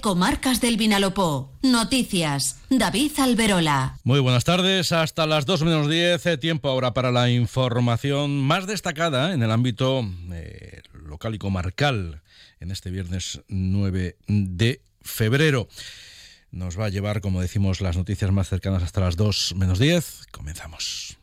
Comarcas del Vinalopó. Noticias. David Alberola. Muy buenas tardes. Hasta las 2 menos 10. eh, Tiempo ahora para la información más destacada en el ámbito eh, local y comarcal en este viernes 9 de febrero. Nos va a llevar, como decimos, las noticias más cercanas hasta las 2 menos 10. Comenzamos.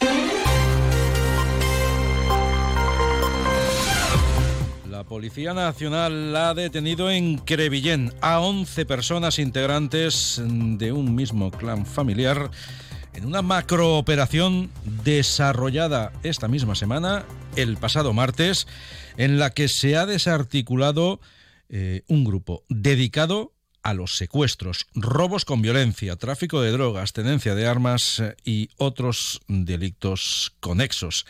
La Policía Nacional ha detenido en Crevillén a 11 personas integrantes de un mismo clan familiar en una macrooperación desarrollada esta misma semana, el pasado martes, en la que se ha desarticulado eh, un grupo dedicado a los secuestros, robos con violencia, tráfico de drogas, tenencia de armas eh, y otros delitos conexos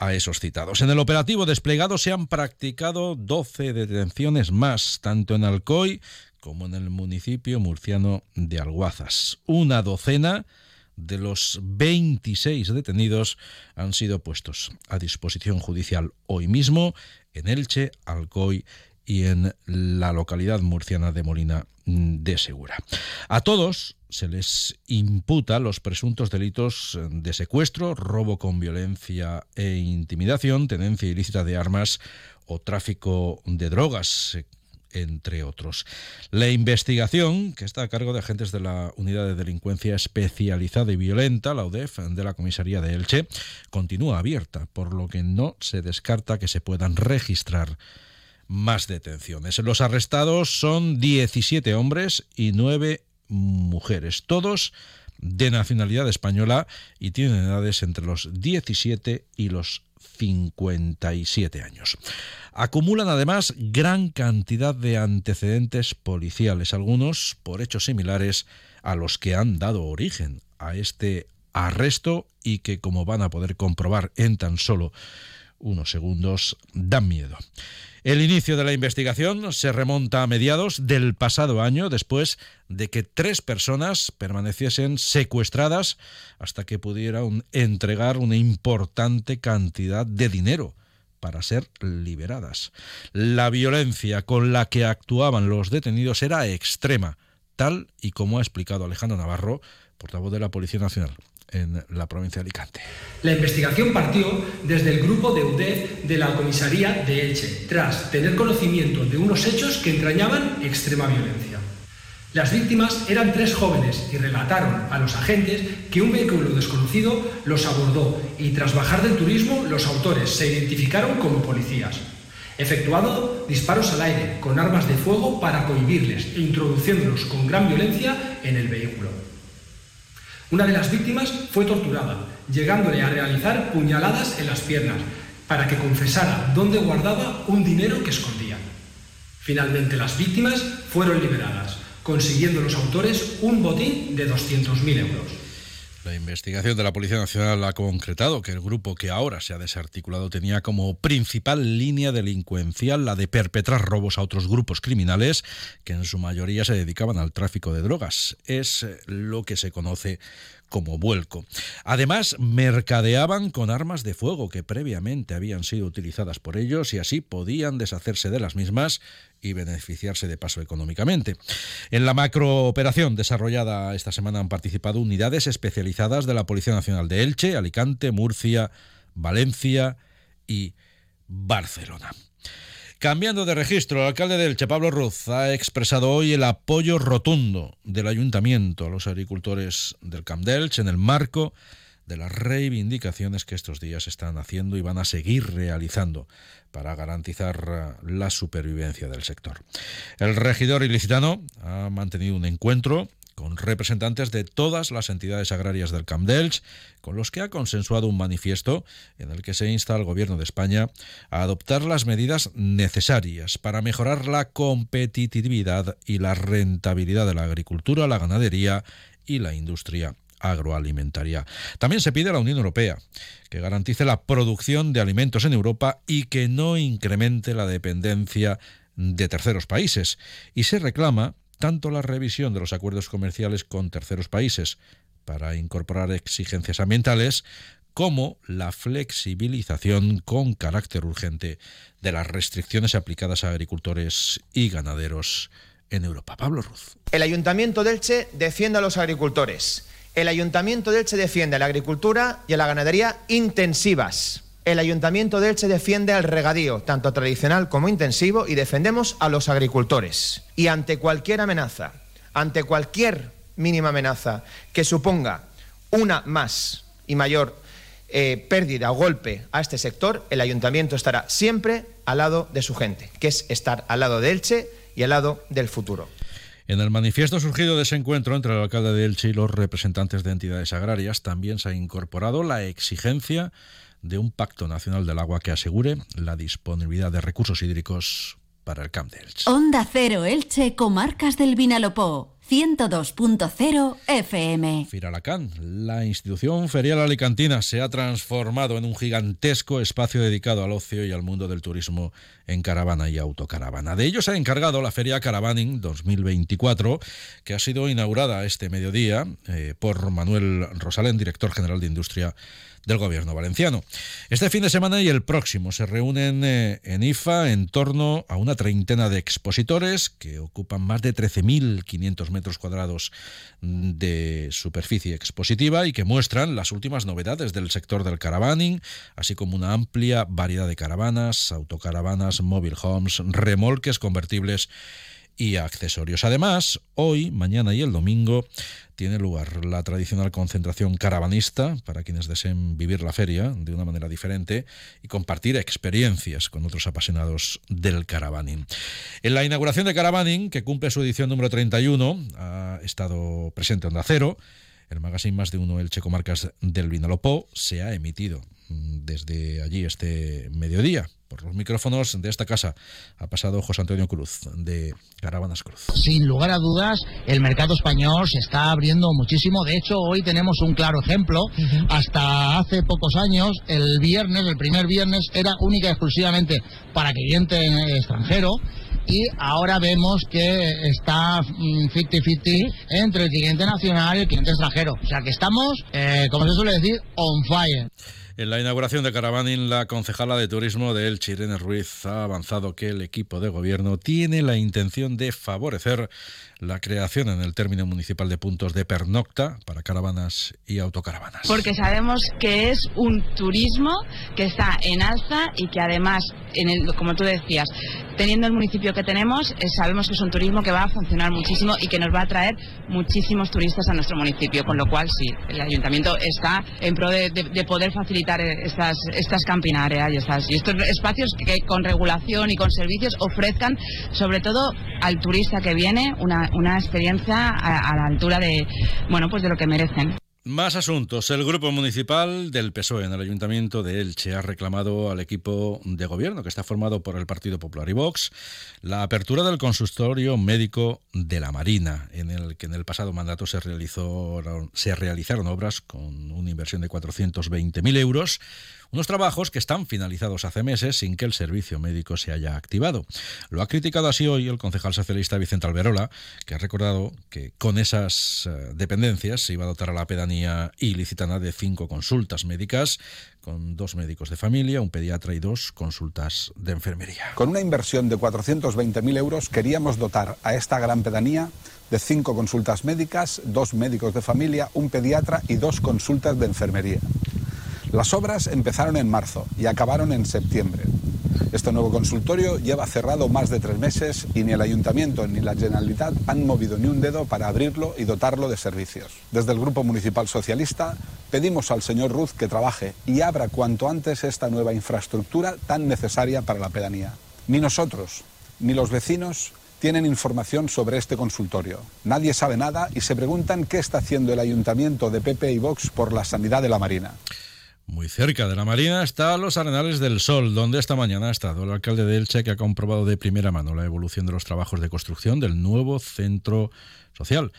a esos citados. En el operativo desplegado se han practicado 12 detenciones más, tanto en Alcoy como en el municipio murciano de Alguazas. Una docena de los 26 detenidos han sido puestos a disposición judicial hoy mismo en Elche, Alcoy y en la localidad murciana de Molina de Segura. A todos se les imputa los presuntos delitos de secuestro, robo con violencia e intimidación, tenencia ilícita de armas o tráfico de drogas, entre otros. La investigación, que está a cargo de agentes de la Unidad de Delincuencia Especializada y Violenta, la UDEF, de la Comisaría de Elche, continúa abierta, por lo que no se descarta que se puedan registrar más detenciones. Los arrestados son 17 hombres y 9 mujeres, todos de nacionalidad española y tienen edades entre los 17 y los 57 años. Acumulan además gran cantidad de antecedentes policiales, algunos por hechos similares a los que han dado origen a este arresto y que, como van a poder comprobar en tan solo unos segundos, dan miedo. El inicio de la investigación se remonta a mediados del pasado año, después de que tres personas permaneciesen secuestradas hasta que pudieran entregar una importante cantidad de dinero para ser liberadas. La violencia con la que actuaban los detenidos era extrema, tal y como ha explicado Alejandro Navarro, portavoz de la Policía Nacional en la provincia de Alicante. La investigación partió desde el grupo de UDEF de la comisaría de Elche, tras tener conocimiento de unos hechos que entrañaban extrema violencia. Las víctimas eran tres jóvenes y relataron a los agentes que un vehículo desconocido los abordó y tras bajar del turismo los autores se identificaron como policías. Efectuado disparos al aire con armas de fuego para cohibirles e introduciéndolos con gran violencia en el vehículo. Una de las víctimas fue torturada, llegándole a realizar puñaladas en las piernas para que confesara dónde guardaba un dinero que escondía. Finalmente las víctimas fueron liberadas, consiguiendo los autores un botín de 200.000 euros. La investigación de la Policía Nacional ha concretado que el grupo que ahora se ha desarticulado tenía como principal línea delincuencial la de perpetrar robos a otros grupos criminales que en su mayoría se dedicaban al tráfico de drogas. Es lo que se conoce como vuelco. Además, mercadeaban con armas de fuego que previamente habían sido utilizadas por ellos y así podían deshacerse de las mismas y beneficiarse de paso económicamente. En la macrooperación desarrollada esta semana han participado unidades especializadas de la Policía Nacional de Elche, Alicante, Murcia, Valencia y Barcelona. Cambiando de registro, el alcalde de Elche, Pablo Ruz, ha expresado hoy el apoyo rotundo del ayuntamiento a los agricultores del Camp de Elche en el marco de las reivindicaciones que estos días están haciendo y van a seguir realizando para garantizar la supervivencia del sector. El regidor ilicitano ha mantenido un encuentro con representantes de todas las entidades agrarias del Camp con los que ha consensuado un manifiesto en el que se insta al Gobierno de España a adoptar las medidas necesarias para mejorar la competitividad y la rentabilidad de la agricultura, la ganadería y la industria agroalimentaria. También se pide a la Unión Europea que garantice la producción de alimentos en Europa y que no incremente la dependencia de terceros países. Y se reclama tanto la revisión de los acuerdos comerciales con terceros países para incorporar exigencias ambientales como la flexibilización con carácter urgente de las restricciones aplicadas a agricultores y ganaderos en Europa. Pablo Ruz. El Ayuntamiento de Elche defiende a los agricultores. El Ayuntamiento de Elche defiende a la agricultura y a la ganadería intensivas. El Ayuntamiento de Elche defiende al regadío, tanto tradicional como intensivo, y defendemos a los agricultores. Y ante cualquier amenaza, ante cualquier mínima amenaza que suponga una más y mayor eh, pérdida o golpe a este sector, el ayuntamiento estará siempre al lado de su gente, que es estar al lado de Elche y al lado del futuro. En el manifiesto surgido de ese encuentro entre el alcalde de Elche y los representantes de entidades agrarias también se ha incorporado la exigencia de un pacto nacional del agua que asegure la disponibilidad de recursos hídricos para el Camp de Elche. Onda Cero Elche, Comarcas del Vinalopó. 102.0 FM. Firalacán, la institución ferial alicantina, se ha transformado en un gigantesco espacio dedicado al ocio y al mundo del turismo en caravana y autocaravana. De ello se ha encargado la Feria Caravaning 2024, que ha sido inaugurada este mediodía eh, por Manuel Rosalén, director general de Industria del gobierno valenciano. Este fin de semana y el próximo se reúnen eh, en IFA en torno a una treintena de expositores que ocupan más de 13.500 metros cuadrados de superficie expositiva y que muestran las últimas novedades del sector del caravaning, así como una amplia variedad de caravanas, autocaravanas, mobile homes, remolques convertibles y accesorios. Además, hoy, mañana y el domingo tiene lugar la tradicional concentración caravanista para quienes deseen vivir la feria de una manera diferente y compartir experiencias con otros apasionados del caravaning. En la inauguración de Caravaning, que cumple su edición número 31, ha estado presente Onda Cero. El magazine Más de Uno Elche Comarcas del Vinalopó se ha emitido desde allí este mediodía. Por los micrófonos de esta casa ha pasado José Antonio Cruz, de Caravanas Cruz. Sin lugar a dudas, el mercado español se está abriendo muchísimo. De hecho, hoy tenemos un claro ejemplo. Hasta hace pocos años, el viernes, el primer viernes, era única y exclusivamente para cliente extranjero y ahora vemos que está 50-50 mm, entre el cliente nacional y el cliente extranjero. O sea que estamos, eh, como se suele decir, on fire. En la inauguración de Caravaning, la concejala de turismo de Elche, Irene Ruiz, ha avanzado que el equipo de gobierno tiene la intención de favorecer la creación en el término municipal de puntos de pernocta para caravanas y autocaravanas. Porque sabemos que es un turismo que está en alza y que además, en el, como tú decías, teniendo el municipio que tenemos, eh, sabemos que es un turismo que va a funcionar muchísimo y que nos va a traer muchísimos turistas a nuestro municipio, con lo cual sí, el ayuntamiento está en pro de, poder facilitar estas, estas campinarias y, estas, y estos espacios que con regulación y con servicios ofrezcan sobre todo al turista que viene una, una experiencia a, a, la altura de, bueno, pues de lo que merecen. Más asuntos. El grupo municipal del PSOE en el Ayuntamiento de Elche ha reclamado al equipo de gobierno, que está formado por el Partido Popular y Vox, la apertura del consultorio médico de la Marina, en el que en el pasado mandato se, se realizaron obras con una inversión de 420.000 euros unos trabajos que están finalizados hace meses sin que el servicio médico se haya activado. Lo ha criticado así hoy el concejal socialista Vicente Alberola, que ha recordado que con esas eh, dependencias se iba a dotar a la pedanía ilicitana de cinco consultas médicas con dos médicos de familia, un pediatra y dos consultas de enfermería. Con una inversión de 420.000 euros queríamos dotar a esta gran pedanía de cinco consultas médicas, dos médicos de familia, un pediatra y dos consultas de enfermería. Las obras empezaron en marzo y acabaron en septiembre. Este nuevo consultorio lleva cerrado más de tres meses y ni el Ayuntamiento ni la Generalitat han movido ni un dedo para abrirlo y dotarlo de servicios. Desde el Grupo Municipal Socialista pedimos al señor Ruz que trabaje y abra cuanto antes esta nueva infraestructura tan necesaria para la pedanía. Ni nosotros, ni los vecinos tienen información sobre este consultorio. Nadie sabe nada y se preguntan qué está haciendo el Ayuntamiento de PP y Vox por la sanidad de la Marina. Muy cerca de la Marina está los Arenales del Sol, donde esta mañana ha estado el alcalde de Elche que ha comprobado de primera mano la evolución de los trabajos de construcción del nuevo centro social.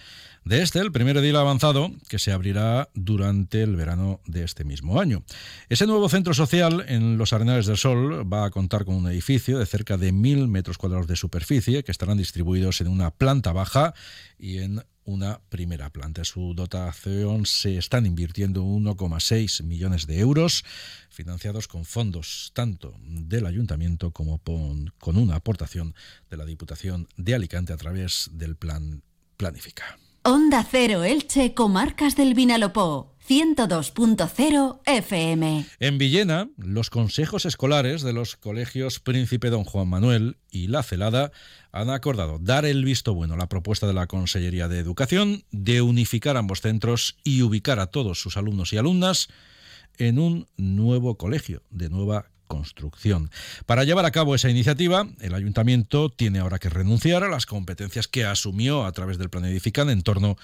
De este, el primer edil avanzado, que se abrirá durante el verano de este mismo año. Ese nuevo centro social en los Arenales del Sol va a contar con un edificio de cerca de mil metros cuadrados de superficie, que estarán distribuidos en una planta baja y en una primera planta. Su dotación se están invirtiendo 1,6 millones de euros, financiados con fondos tanto del ayuntamiento como con una aportación de la Diputación de Alicante a través del plan Planifica. Onda Cero Elche, Comarcas del Vinalopó. 102.0 FM. En Villena, los consejos escolares de los colegios Príncipe Don Juan Manuel y La Celada han acordado dar el visto bueno a la propuesta de la Consellería de Educación de unificar ambos centros y ubicar a todos sus alumnos y alumnas en un nuevo colegio de nueva construcción. Para llevar a cabo esa iniciativa, el ayuntamiento tiene ahora que renunciar a las competencias que asumió a través del plan Edifican en torno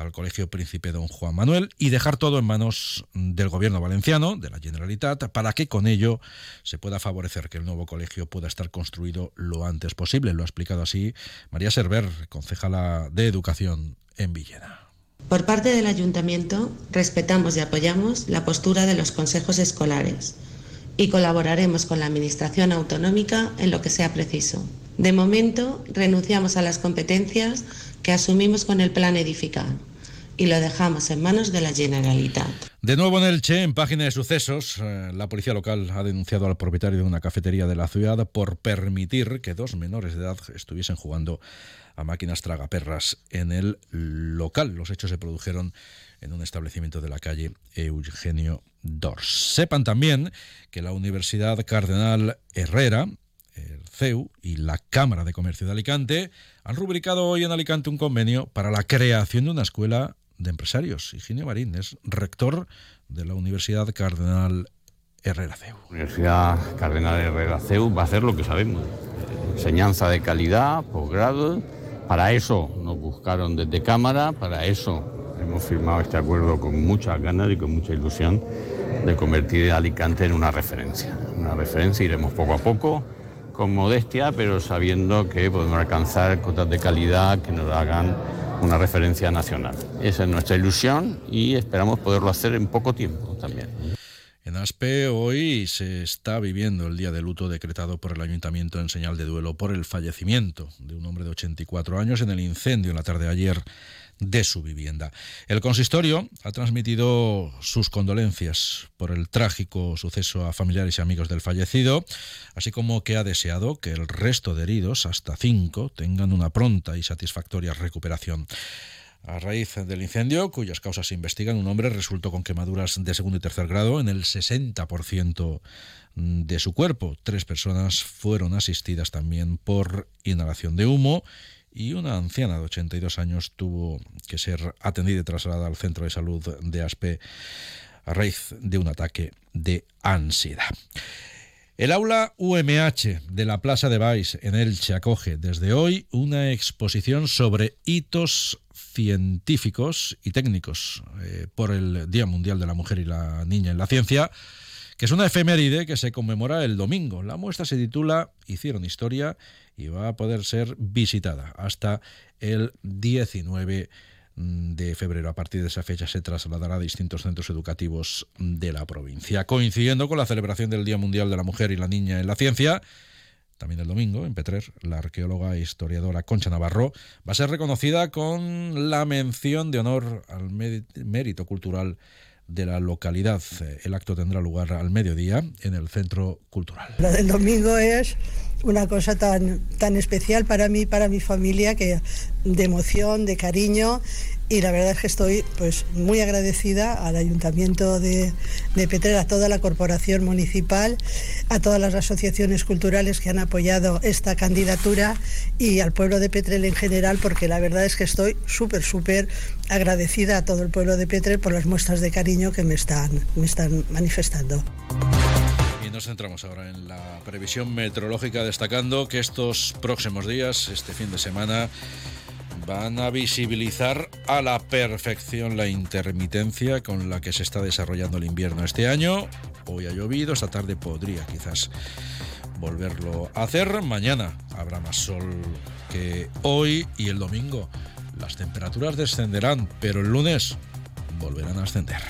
al Colegio Príncipe Don Juan Manuel y dejar todo en manos del gobierno valenciano, de la Generalitat, para que con ello se pueda favorecer que el nuevo colegio pueda estar construido lo antes posible. Lo ha explicado así María Server, concejala de Educación en Villena. Por parte del ayuntamiento, respetamos y apoyamos la postura de los consejos escolares y colaboraremos con la Administración autonómica en lo que sea preciso. De momento, renunciamos a las competencias que asumimos con el plan edificado y lo dejamos en manos de la Generalitat. De nuevo en el Che, en página de sucesos, eh, la policía local ha denunciado al propietario de una cafetería de la ciudad por permitir que dos menores de edad estuviesen jugando a máquinas tragaperras en el local. Los hechos se produjeron en un establecimiento de la calle Eugenio Dors. Sepan también que la Universidad Cardenal Herrera, el CEU y la Cámara de Comercio de Alicante han rubricado hoy en Alicante un convenio para la creación de una escuela de empresarios. Higinio Marín es rector de la Universidad Cardenal Herrera CEU. La Universidad Cardenal Herrera CEU va a hacer lo que sabemos, enseñanza de calidad, posgrado. Para eso nos buscaron desde Cámara, para eso Hemos firmado este acuerdo con mucha ganas y con mucha ilusión de convertir Alicante en una referencia. Una referencia, iremos poco a poco, con modestia, pero sabiendo que podemos alcanzar cotas de calidad que nos hagan una referencia nacional. Esa es nuestra ilusión y esperamos poderlo hacer en poco tiempo también. En Aspe hoy se está viviendo el día de luto decretado por el ayuntamiento en señal de duelo por el fallecimiento de un hombre de 84 años en el incendio en la tarde de ayer de su vivienda. El consistorio ha transmitido sus condolencias por el trágico suceso a familiares y amigos del fallecido, así como que ha deseado que el resto de heridos, hasta cinco, tengan una pronta y satisfactoria recuperación. A raíz del incendio, cuyas causas se investigan, un hombre resultó con quemaduras de segundo y tercer grado en el 60% de su cuerpo. Tres personas fueron asistidas también por inhalación de humo y una anciana de 82 años tuvo que ser atendida y trasladada al centro de salud de Aspe a raíz de un ataque de ansiedad. El aula UMH de la Plaza de Baix en Elche acoge desde hoy una exposición sobre hitos científicos y técnicos eh, por el Día Mundial de la Mujer y la Niña en la Ciencia, que es una efeméride que se conmemora el domingo. La muestra se titula Hicieron Historia y va a poder ser visitada hasta el 19 de febrero. A partir de esa fecha se trasladará a distintos centros educativos de la provincia. Coincidiendo con la celebración del Día Mundial de la Mujer y la Niña en la Ciencia, también el domingo, en Petrer, la arqueóloga e historiadora Concha Navarro va a ser reconocida con la mención de honor al mérito cultural de la localidad. El acto tendrá lugar al mediodía en el Centro Cultural. Lo del domingo es una cosa tan, tan especial para mí, para mi familia, que de emoción, de cariño y la verdad es que estoy pues muy agradecida al Ayuntamiento de, de a toda la corporación municipal, a todas las asociaciones culturales que han apoyado esta candidatura y al pueblo de Petrel en general, porque la verdad es que estoy súper, súper agradecida a todo el pueblo de Petrel por las muestras de cariño que me están, me están manifestando. Nos centramos ahora en la previsión meteorológica, destacando que estos próximos días, este fin de semana, van a visibilizar a la perfección la intermitencia con la que se está desarrollando el invierno este año. Hoy ha llovido, esta tarde podría quizás volverlo a hacer. Mañana habrá más sol que hoy y el domingo las temperaturas descenderán, pero el lunes volverán a ascender.